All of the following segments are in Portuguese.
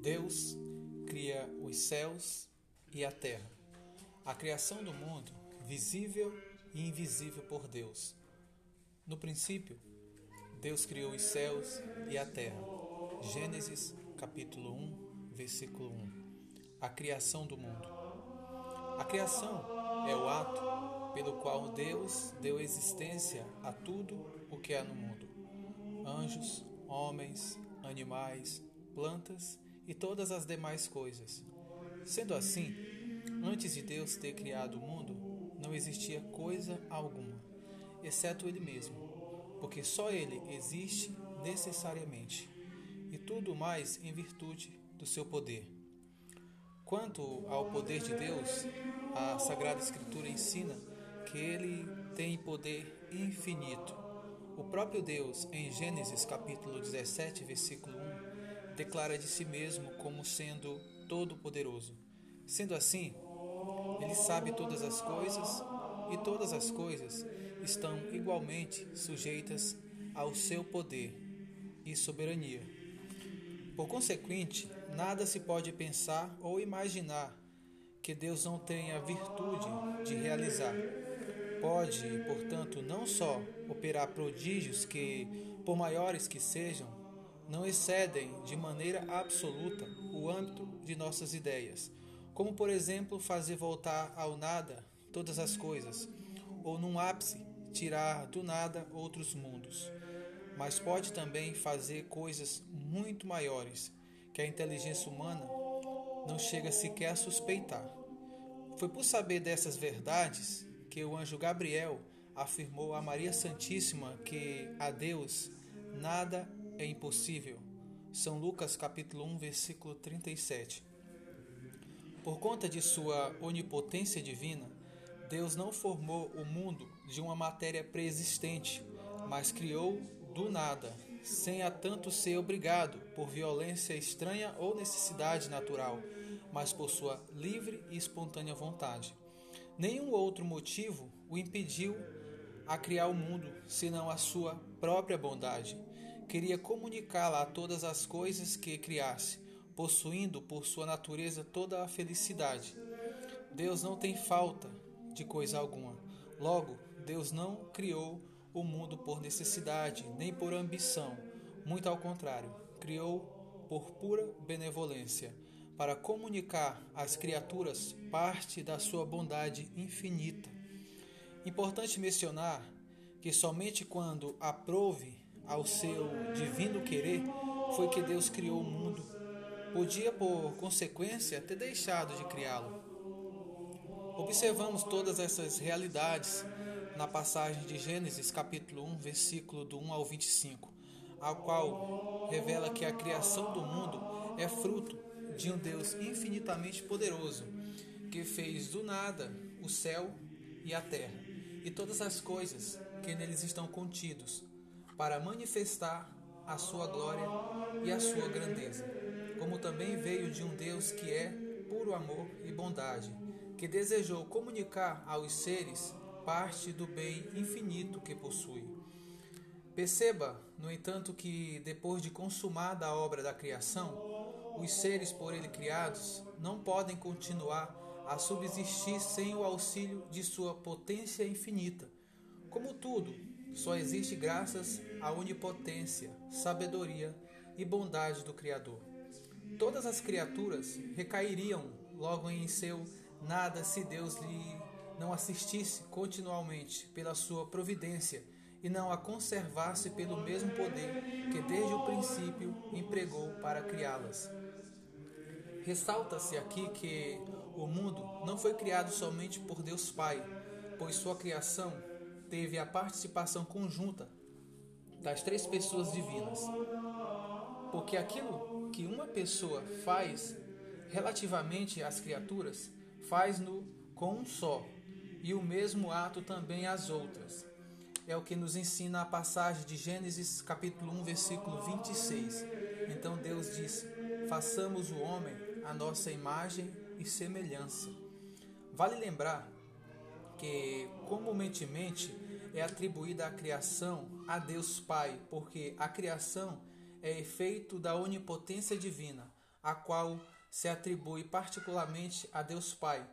Deus cria os céus e a terra. A criação do mundo, visível e invisível por Deus. No princípio, Deus criou os céus e a terra. Gênesis capítulo 1, versículo 1. A criação do mundo. A criação é o ato pelo qual Deus deu existência a tudo o que há no mundo. Anjos, homens, animais, plantas e todas as demais coisas. Sendo assim, antes de Deus ter criado o mundo, não existia coisa alguma, exceto Ele mesmo, porque só Ele existe necessariamente, e tudo mais em virtude do seu poder. Quanto ao poder de Deus, a Sagrada Escritura ensina que ele tem poder infinito. O próprio Deus, em Gênesis capítulo 17, versículo 1, declara de si mesmo como sendo todo-poderoso. Sendo assim, ele sabe todas as coisas e todas as coisas estão igualmente sujeitas ao seu poder e soberania. Por consequente, nada se pode pensar ou imaginar que Deus não tenha virtude de realizar. Pode, portanto, não só operar prodígios que, por maiores que sejam, não excedem de maneira absoluta o âmbito de nossas ideias, como por exemplo fazer voltar ao nada todas as coisas, ou num ápice tirar do nada outros mundos. Mas pode também fazer coisas muito maiores que a inteligência humana não chega sequer a suspeitar. Foi por saber dessas verdades que o anjo Gabriel afirmou a Maria Santíssima que a Deus nada é impossível. São Lucas capítulo 1, versículo 37. Por conta de sua onipotência divina, Deus não formou o mundo de uma matéria preexistente, mas criou do nada, sem a tanto ser obrigado por violência estranha ou necessidade natural, mas por sua livre e espontânea vontade. Nenhum outro motivo o impediu a criar o mundo senão a sua própria bondade queria comunicá-la a todas as coisas que criasse, possuindo por sua natureza toda a felicidade. Deus não tem falta de coisa alguma. Logo, Deus não criou o mundo por necessidade, nem por ambição. Muito ao contrário, criou por pura benevolência, para comunicar às criaturas parte da sua bondade infinita. Importante mencionar que somente quando aprove ao seu divino querer, foi que Deus criou o mundo. Podia, por consequência, ter deixado de criá-lo. Observamos todas essas realidades na passagem de Gênesis, capítulo 1, versículo do 1 ao 25, a qual revela que a criação do mundo é fruto de um Deus infinitamente poderoso, que fez do nada o céu e a terra, e todas as coisas que neles estão contidos, para manifestar a sua glória e a sua grandeza, como também veio de um Deus que é puro amor e bondade, que desejou comunicar aos seres parte do bem infinito que possui. Perceba, no entanto, que depois de consumada a obra da criação, os seres por ele criados não podem continuar a subsistir sem o auxílio de sua potência infinita. Como tudo, só existe graças à onipotência, sabedoria e bondade do Criador. Todas as criaturas recairiam logo em seu nada se Deus lhe não assistisse continuamente pela sua providência e não a conservasse pelo mesmo poder que desde o princípio empregou para criá-las. Ressalta-se aqui que o mundo não foi criado somente por Deus Pai, pois sua criação teve a participação conjunta das três pessoas divinas. Porque aquilo que uma pessoa faz relativamente às criaturas, faz-no com um só, e o mesmo ato também às outras. É o que nos ensina a passagem de Gênesis capítulo 1, versículo 26. Então Deus disse: Façamos o homem a nossa imagem e semelhança. Vale lembrar que comumente é atribuída a criação a Deus Pai, porque a criação é efeito da onipotência divina, a qual se atribui particularmente a Deus Pai,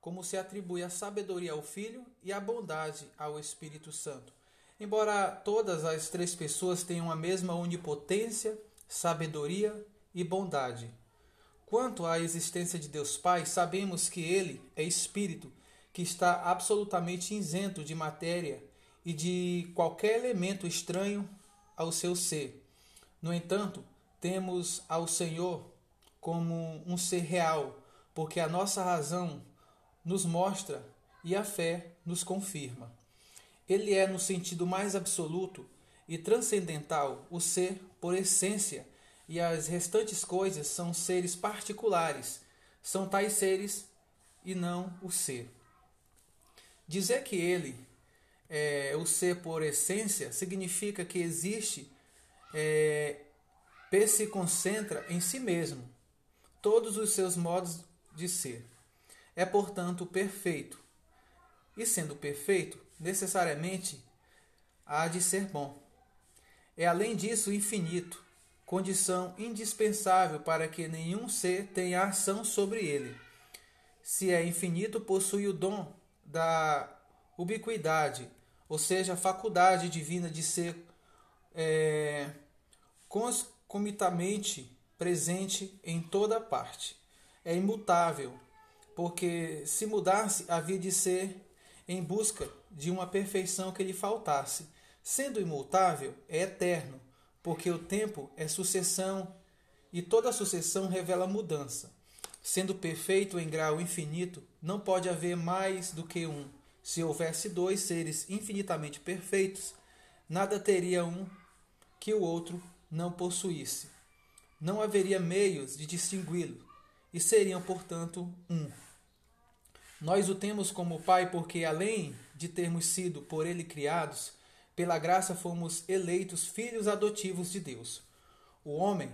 como se atribui a sabedoria ao Filho e a bondade ao Espírito Santo. Embora todas as três pessoas tenham a mesma onipotência, sabedoria e bondade. Quanto à existência de Deus Pai, sabemos que Ele é Espírito, que está absolutamente isento de matéria e de qualquer elemento estranho ao seu ser. No entanto, temos ao Senhor como um ser real, porque a nossa razão nos mostra e a fé nos confirma. Ele é, no sentido mais absoluto e transcendental, o ser por essência, e as restantes coisas são seres particulares, são tais seres e não o ser. Dizer que ele é o ser por essência significa que existe, é, se concentra em si mesmo, todos os seus modos de ser. É, portanto, perfeito. E sendo perfeito, necessariamente há de ser bom. É, além disso, infinito, condição indispensável para que nenhum ser tenha ação sobre ele. Se é infinito, possui o dom da ubiquidade, ou seja, a faculdade divina de ser é, concomitantemente presente em toda parte. É imutável, porque se mudasse, havia de ser em busca de uma perfeição que lhe faltasse. Sendo imutável, é eterno, porque o tempo é sucessão e toda sucessão revela mudança. Sendo perfeito em grau infinito, não pode haver mais do que um. Se houvesse dois seres infinitamente perfeitos, nada teria um que o outro não possuísse. Não haveria meios de distingui-lo, e seriam, portanto, um. Nós o temos como Pai porque, além de termos sido por Ele criados, pela graça fomos eleitos filhos adotivos de Deus. O homem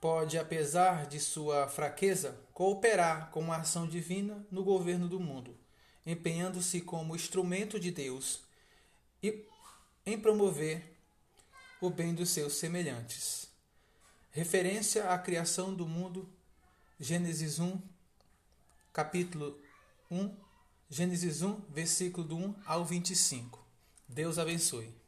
pode, apesar de sua fraqueza, cooperar com a ação divina no governo do mundo, empenhando-se como instrumento de Deus e em promover o bem dos seus semelhantes. Referência à criação do mundo, Gênesis 1, capítulo 1, Gênesis 1, versículo do 1 ao 25. Deus abençoe.